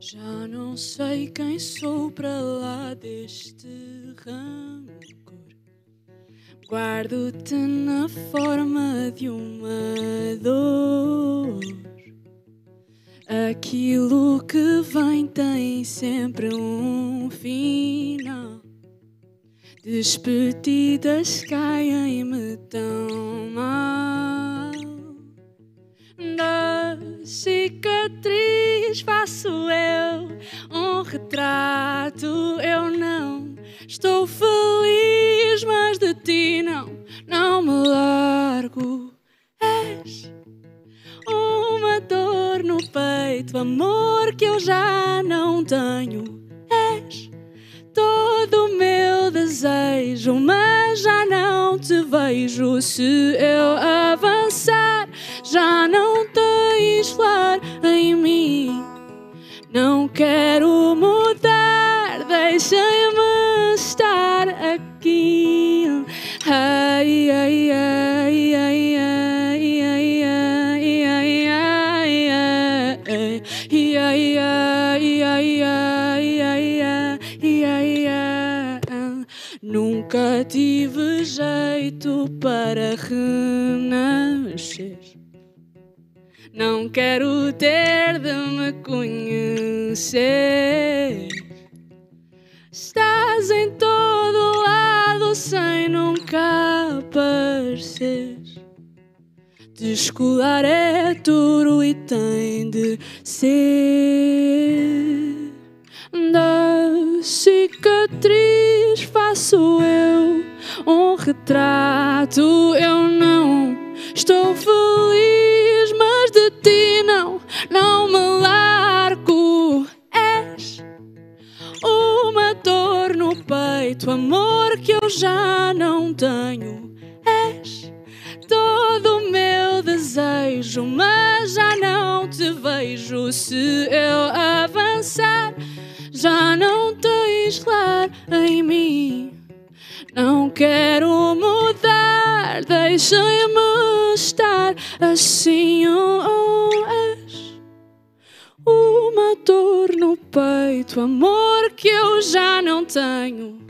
Já não sei quem sou para lá deste rancor. Guardo-te na forma de uma dor. Aquilo que vem tem sempre um final. Despedidas caem-me tão mal. Da cicatriz faço eu um retrato. Eu não estou feliz, mas de ti não, não me largo. És uma dor no peito, amor que eu já não tenho. És todo o meu desejo, mas já não te vejo. Se eu avançar, já não quero mudar, deixem-me estar aqui. Ai, ai, ai, ai, ai, ai, ai, ai, ai, ai, ai, ai, ai, ai, ai, ai, ai. Nunca tive jeito para renascer. Não quero ter de me conhecer. Estás em todo lado sem nunca aparecer. Descolar é duro e tem de ser. Da cicatriz faço eu um retrato. Eu não estou feliz, peito, amor que eu já não tenho. És todo o meu desejo, mas já não te vejo. Se eu avançar, já não tens lar em mim. Não quero mudar, deixem-me estar assim. Oh, oh, és uma dor no peito, amor que eu já não tenho.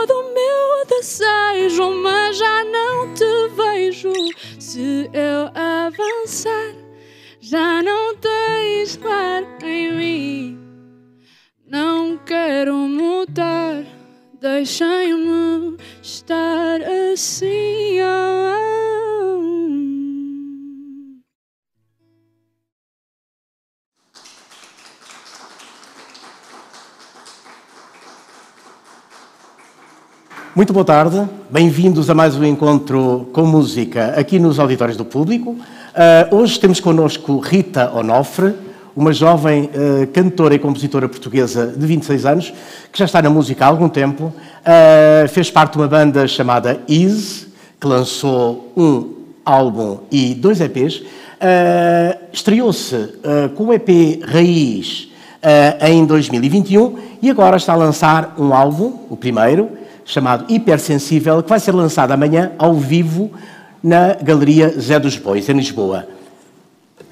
Todo o meu desejo, mas já não te vejo. Se eu avançar, já não tens lar em mim. Não quero mudar, deixem-me estar assim. ah. Muito boa tarde, bem-vindos a mais um encontro com música aqui nos auditórios do público. Ah, hoje temos connosco Rita Onofre, uma jovem ah, cantora e compositora portuguesa de 26 anos, que já está na música há algum tempo. Ah, fez parte de uma banda chamada Ease, que lançou um álbum e dois EPs. Estreou-se com o EP Raiz em 2021 e agora está a lançar um álbum, o primeiro, chamado Hipersensível, que vai ser lançado amanhã ao vivo na Galeria Zé dos Bois, em Lisboa.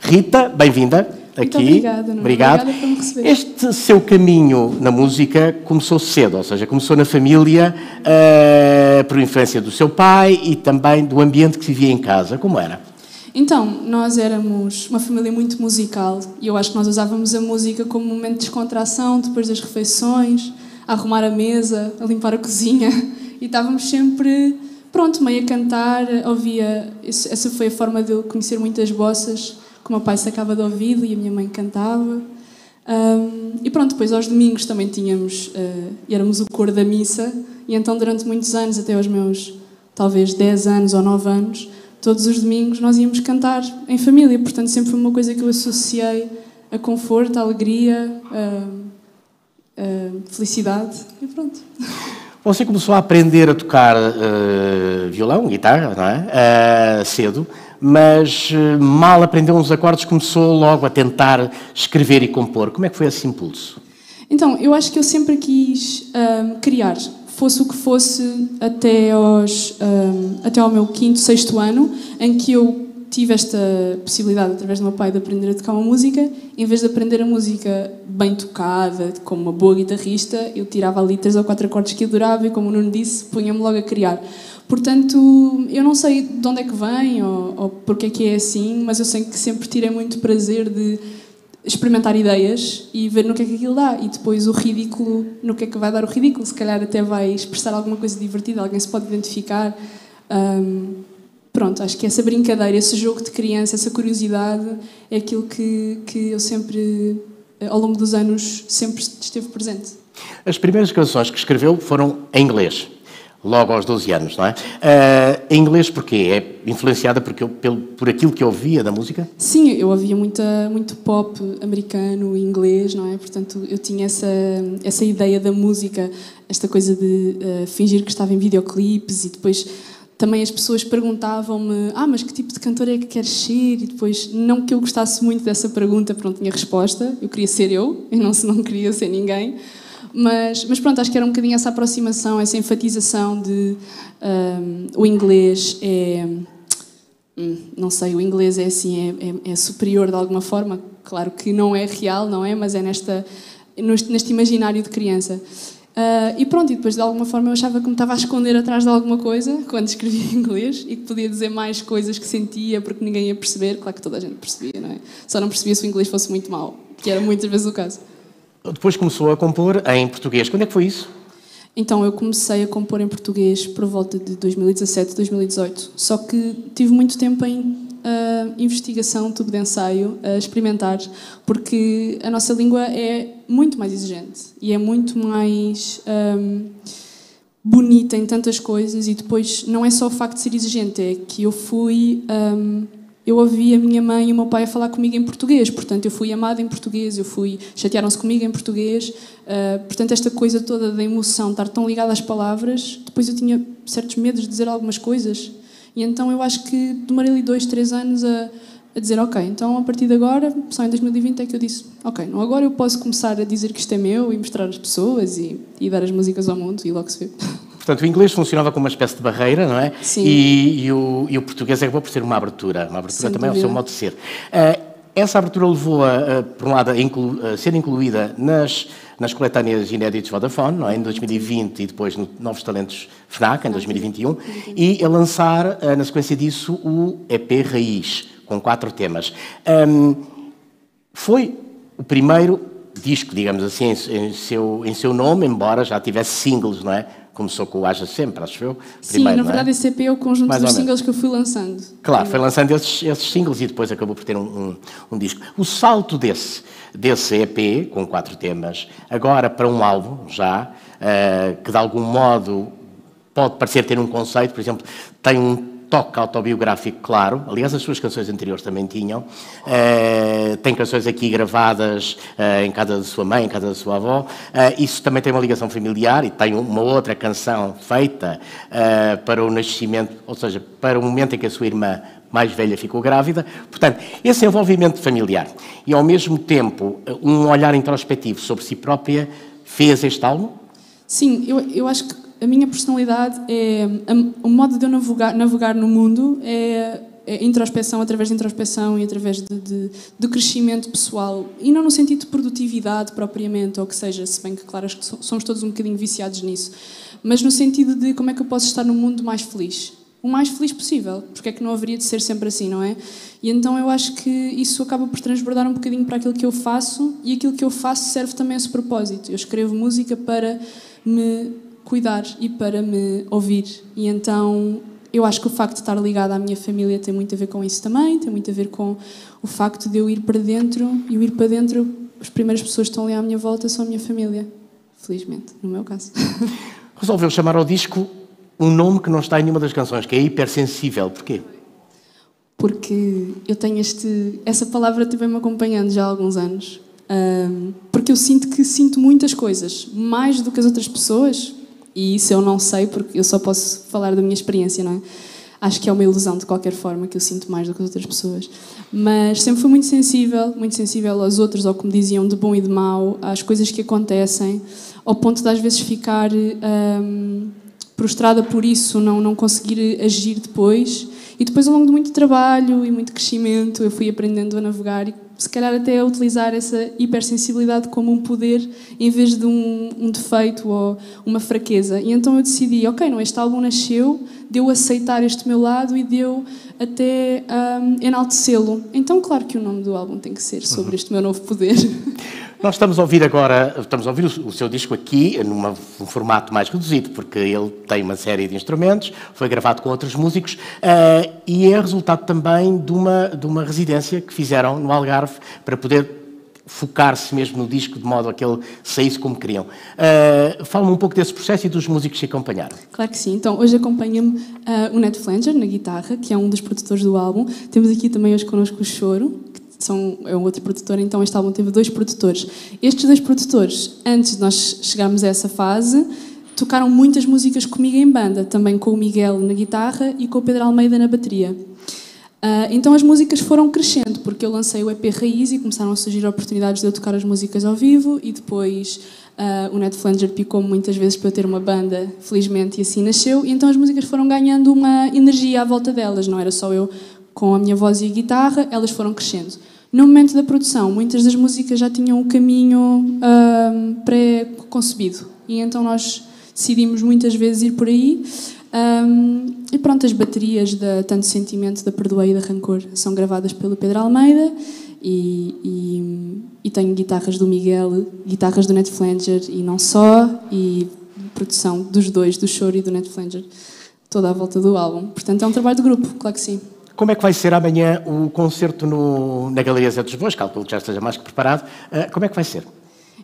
Rita, bem-vinda Muito aqui. obrigada, Nuno. Obrigado. Obrigada por me receber. Este seu caminho na música começou cedo, ou seja, começou na família, eh, por influência do seu pai e também do ambiente que vivia em casa. Como era? Então, nós éramos uma família muito musical e eu acho que nós usávamos a música como um momento de descontração depois das refeições, a arrumar a mesa, a limpar a cozinha e estávamos sempre, pronto, meio a cantar. Ouvia, essa foi a forma de eu conhecer muitas bossas que o meu pai sacava de ouvido e a minha mãe cantava. Ahm, e pronto, depois aos domingos também tínhamos, e éramos o coro da missa, e então durante muitos anos, até aos meus talvez 10 anos ou 9 anos, todos os domingos nós íamos cantar em família, portanto sempre foi uma coisa que eu associei a conforto, a alegria, a, a felicidade, e pronto. Você começou a aprender a tocar eh, violão, guitarra, não é? Eh, cedo, mas eh, mal aprendeu uns acordes, começou logo a tentar escrever e compor. Como é que foi esse impulso? Então, eu acho que eu sempre quis ahm, criar, fosse o que fosse até, aos, ahm, até ao meu quinto, sexto ano, em que eu tive esta possibilidade, através do meu pai, de aprender a tocar uma música, em vez de aprender a música bem tocada, como uma boa guitarrista, eu tirava ali três ou quatro acordes que adorava e, como o Nuno disse, punha-me logo a criar. Portanto, eu não sei de onde é que vem ou, ou porque é que é assim, mas eu sei que sempre tirei muito prazer de experimentar ideias e ver no que é que aquilo dá e depois o ridículo, no que é que vai dar o ridículo. Se calhar até vai expressar alguma coisa divertida, alguém se pode identificar. Um, pronto, acho que essa brincadeira, esse jogo de criança, essa curiosidade é aquilo que, que eu sempre, ao longo dos anos, sempre esteve presente. As primeiras canções que escreveu foram em inglês logo aos 12 anos, não é? Uh, em inglês porquê? É influenciada porque eu, pelo, por aquilo que eu ouvia da música? Sim, eu ouvia muita, muito pop americano e inglês, não é? Portanto, eu tinha essa, essa ideia da música, esta coisa de uh, fingir que estava em videoclipes e depois também as pessoas perguntavam-me ah, mas que tipo de cantor é que queres ser? E depois, não que eu gostasse muito dessa pergunta, porque não tinha resposta, eu queria ser eu, e não, não queria ser ninguém. Mas, mas pronto, acho que era um bocadinho essa aproximação, essa enfatização de um, o inglês é. Hum, não sei, o inglês é assim, é, é, é, superior de alguma forma. Claro que não é real, não é? Mas é nesta, neste, neste imaginário de criança. Uh, e pronto, e depois de alguma forma eu achava que me estava a esconder atrás de alguma coisa quando escrevia em inglês e que podia dizer mais coisas que sentia porque ninguém ia perceber. Claro que toda a gente percebia, não é? Só não percebia se o inglês fosse muito mau, que era muitas vezes o caso. Depois começou a compor em português. Quando é que foi isso? Então, eu comecei a compor em português por volta de 2017, 2018. Só que tive muito tempo em uh, investigação, tubo de ensaio, a experimentar, porque a nossa língua é muito mais exigente e é muito mais um, bonita em tantas coisas. E depois, não é só o facto de ser exigente, é que eu fui. Um, eu ouvi a minha mãe e o meu pai a falar comigo em português, portanto eu fui amada em português, eu fui chatearam-se comigo em português, uh, portanto esta coisa toda da emoção, estar tão ligada às palavras, depois eu tinha certos medos de dizer algumas coisas e então eu acho que demorei ali dois, três anos a, a dizer ok, então a partir de agora, só em 2020 é que eu disse ok, não agora eu posso começar a dizer que isto é meu e mostrar às pessoas e, e dar as músicas ao mundo e logo se vê. Portanto, o inglês funcionava como uma espécie de barreira, não é? Sim. E, e, o, e o, português é bom por ser uma abertura, uma abertura Sem também dúvida. ao seu modo de ser. Uh, essa abertura levou-a, uh, por um lado, a, inclu, a, ser incluída nas, nas coletâneas inéditas Vodafone, é? em 2020 e depois no Novos Talentos FNAC, em 2021, e a lançar, uh, na sequência disso, o EP Raiz, com quatro temas. Um, foi o primeiro disco, digamos assim, em seu, em seu nome, embora já tivesse singles, não é? Começou com o Haja Sempre, acho eu. Sim, na verdade, é? esse EP é o conjunto Mais dos singles que eu fui lançando. Claro, foi lançando esses, esses singles e depois acabou por ter um, um, um, disco. O salto desse, desse EP, com quatro temas, agora para um álbum já, uh, que de algum modo pode parecer ter um conceito, por exemplo, tem um toque autobiográfico claro. Aliás, as suas canções anteriores também tinham. Uh, tem canções aqui gravadas uh, em casa da sua mãe, em casa da sua avó. Uh, isso também tem uma ligação familiar e tem uma outra canção feita para o nascimento, ou seja, para o momento em que a sua irmã mais velha ficou grávida. Portanto, esse envolvimento familiar e, ao mesmo tempo, um olhar introspectivo sobre si própria fez este álbum? Sim, eu, eu acho que a minha personalidade é. O modo de eu navegar, navegar no mundo é, é introspeção através de introspeção e através de, de, de, crescimento pessoal. E não no sentido de produtividade propriamente, ou que seja, se bem que, claro, acho que somos todos um bocadinho viciados nisso. Mas no sentido de como é que eu posso estar no mundo mais feliz. O mais feliz possível, porque é que não haveria de ser sempre assim, não é? E então eu acho que isso acaba por transbordar um bocadinho para aquilo que eu faço e aquilo que eu faço serve também a esse propósito. Eu escrevo música para me cuidar e para me ouvir. E então eu acho que o facto de estar ligada à minha família tem muito a ver com isso também, tem muito a ver com o facto de eu ir para dentro e eu ir para dentro, as primeiras pessoas que estão ali à minha volta são a minha família. Felizmente, no meu caso. Resolveu chamar ao disco um nome que não está em nenhuma das canções, que é hipersensível. Porquê? Porque eu tenho este. Essa palavra também me acompanhando já há alguns anos. Um, porque eu sinto que sinto muitas coisas, mais do que as outras pessoas, e isso eu não sei porque eu só posso falar da minha experiência, não é? Acho que é uma ilusão de qualquer forma que eu sinto mais do que as outras pessoas. Mas sempre fui muito sensível, muito sensível aos outros, ao que me diziam de bom e de mau, às coisas que acontecem, ao ponto de às vezes ficar hum, prostrada por isso, não, não conseguir agir depois. E depois, ao longo de muito trabalho e muito crescimento, eu fui aprendendo a navegar e, se calhar, até a utilizar essa hipersensibilidade como um poder em vez de um, um defeito ou uma fraqueza. E então eu decidi: ok, não, este álbum nasceu de eu aceitar este meu lado e de eu até um, enaltecê-lo. Então, claro que o nome do álbum tem que ser sobre este meu novo poder. Nós estamos a ouvir agora, estamos a ouvir o, seu disco aqui num formato mais reduzido, porque ele tem uma série de instrumentos, foi gravado com outros músicos uh, e é resultado também de uma, de uma residência que fizeram no Algarve para poder focar-se mesmo no disco de modo a que ele saísse como queriam. Uh, Fala-me um pouco desse processo e dos músicos que acompanharam. Claro que sim. Então, hoje acompanha-me uh, o Ned Flanger na guitarra, que é um dos produtores do álbum. Temos aqui também hoje connosco o Choro, são, é um outro produtor, então este álbum teve dois produtores. Estes dois produtores, antes de nós chegarmos a essa fase, tocaram muitas músicas comigo em banda, também com o Miguel na guitarra e com o Pedro Almeida na bateria. Uh, então as músicas foram crescendo, porque eu lancei o EP Raiz e começaram a surgir oportunidades de eu tocar as músicas ao vivo e depois uh, o Ned Flanger picou muitas vezes para eu ter uma banda, felizmente, e assim nasceu. E então as músicas foram ganhando uma energia à volta delas, não era só eu com a minha voz e a guitarra, elas foram crescendo. No momento da produção, muitas das músicas já tinham o um caminho uh, pré-concebido e então nós decidimos muitas vezes ir por aí. Um, e pronto, as baterias da Tanto Sentimento, da Perdoei e da Rancor são gravadas pelo Pedro Almeida e, e, e tenho guitarras do Miguel, guitarras do Ned Flanger e não só, e produção dos dois, do Choro e do Ned Flanger, toda à volta do álbum. Portanto, é um trabalho de grupo, claro que sim. Como é que vai ser amanhã o concerto no, na Galeria Zé dos Bois? Calculo que já esteja mais que preparado. Uh, como é que vai ser?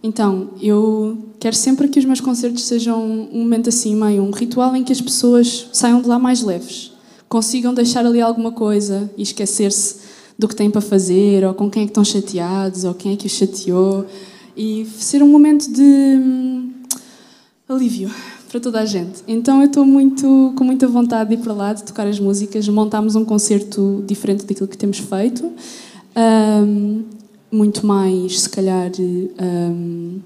Então, eu quero sempre que os meus concertos sejam um momento assim, meio um ritual em que as pessoas saiam de lá mais leves, consigam deixar ali alguma coisa e esquecer-se do que têm para fazer, ou com quem é que estão chateados, ou quem é que os chateou, e ser um momento de hum, alívio para toda a gente. Então eu estou muito com muita vontade de ir para lá, de tocar as músicas. Montámos um concerto diferente daquilo que temos feito, um, muito mais, se calhar, um,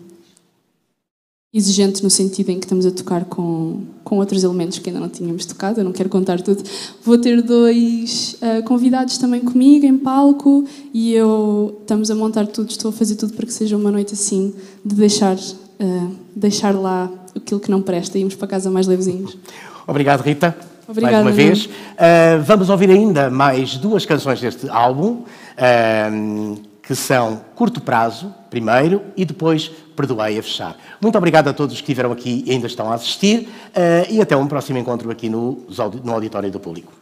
exigente no sentido em que estamos a tocar com, com outros elementos que ainda não tínhamos tocado. Eu não quero contar tudo. Vou ter dois uh, convidados também comigo em palco e eu estamos a montar tudo. Estou a fazer tudo para que seja uma noite assim de deixar uh, deixar lá aquilo que não presta e irmos para casa mais levezinhos. Obrigado, Rita. Obrigada, mais uma vez. Uh, vamos ouvir ainda mais duas canções deste álbum, uh, que são Curto Prazo, primeiro, e depois Perdoei a Fechar. Muito obrigado a todos que estiveram aqui e ainda estão a assistir, uh, e até um próximo encontro aqui no, no Auditório do Público.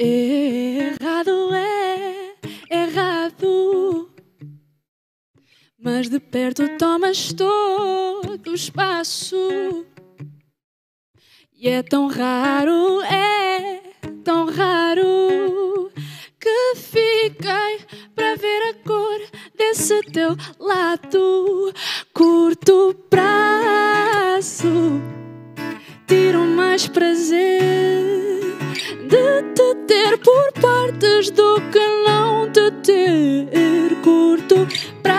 Errado é errado, mas de perto tomas todo o espaço. E é tão raro, é tão raro que fiquei para ver a cor desse teu lado. Curto prazo, tiro mais prazer ter por partes do que não te ter. Curto prazo,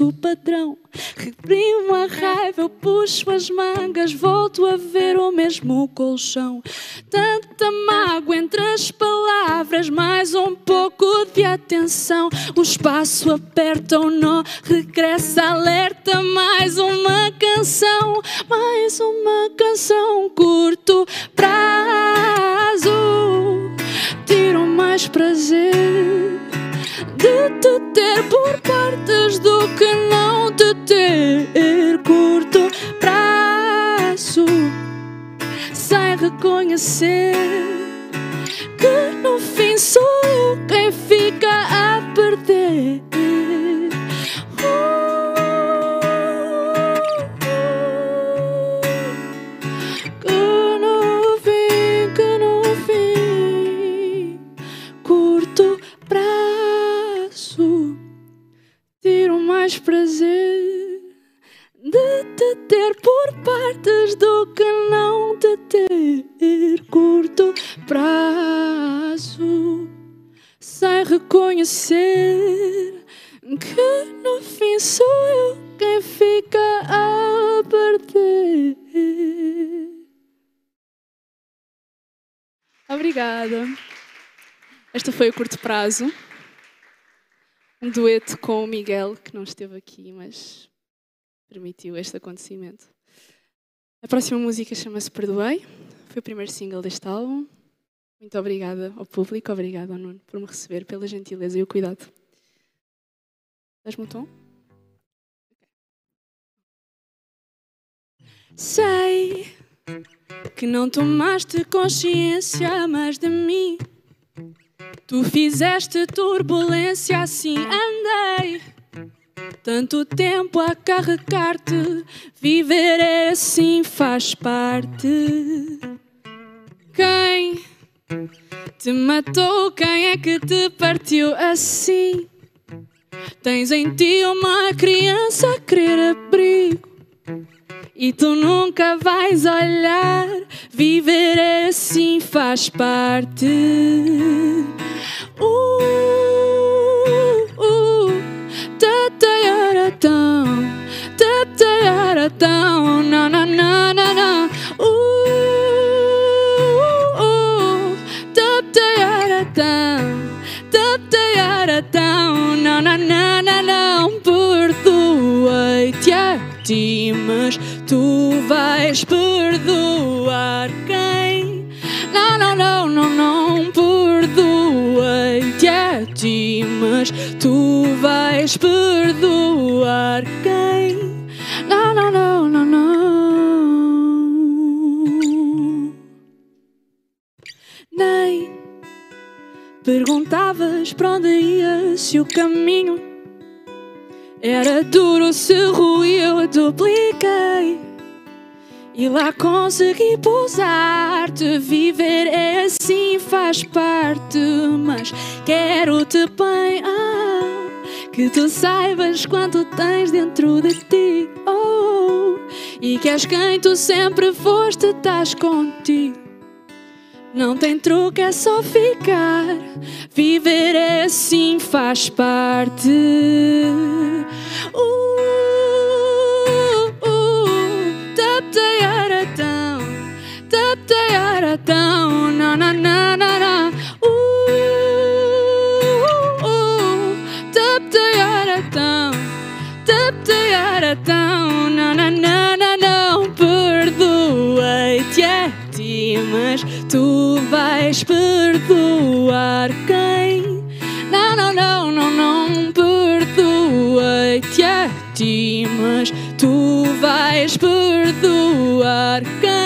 nosso padrão. Reprimo a raiva, eu puxo as mangas, volto a ver o mesmo colchão. Tanta mágoa entre as palavras, mais um pouco de atenção. O espaço aperta o nó, regressa, alerta. Mais uma canção, mais uma canção. Curto prazo, tiro mais prazer de te ter por partes do que não te ter curto prazo sem reconhecer que no fim sou eu quem fica a perder. Obrigada. Esta foi o curto prazo. Um dueto com o Miguel, que não esteve aqui, mas permitiu este acontecimento. A próxima música chama-se Perdoei. Foi o primeiro single deste álbum. Muito obrigada ao público, obrigada ao Nuno por me receber, pela gentileza e o cuidado. Dás-me o tom? Sei que não tomaste consciência mais de mim. Tu fizeste turbulência, assim andei. Tanto tempo a carregar-te, viver é assim faz parte. Quem te matou? Quem é que te partiu assim? Tens em ti uma criança a querer abrigo. E tu nunca vais olhar, viver assim faz parte. Uh, uh, tataiaratão, tataiaratão, Nem perguntavas para onde ia, se o caminho era duro, se ruim, eu dupliquei. E lá consegui pousar-te, viver é assim, faz parte. Mas quero-te bem, ah, que tu saibas quanto tens dentro de ti. Oh, e que és quem tu sempre foste, estás contigo. Não tem truque, é só ficar. Viver assim, faz parte. barca.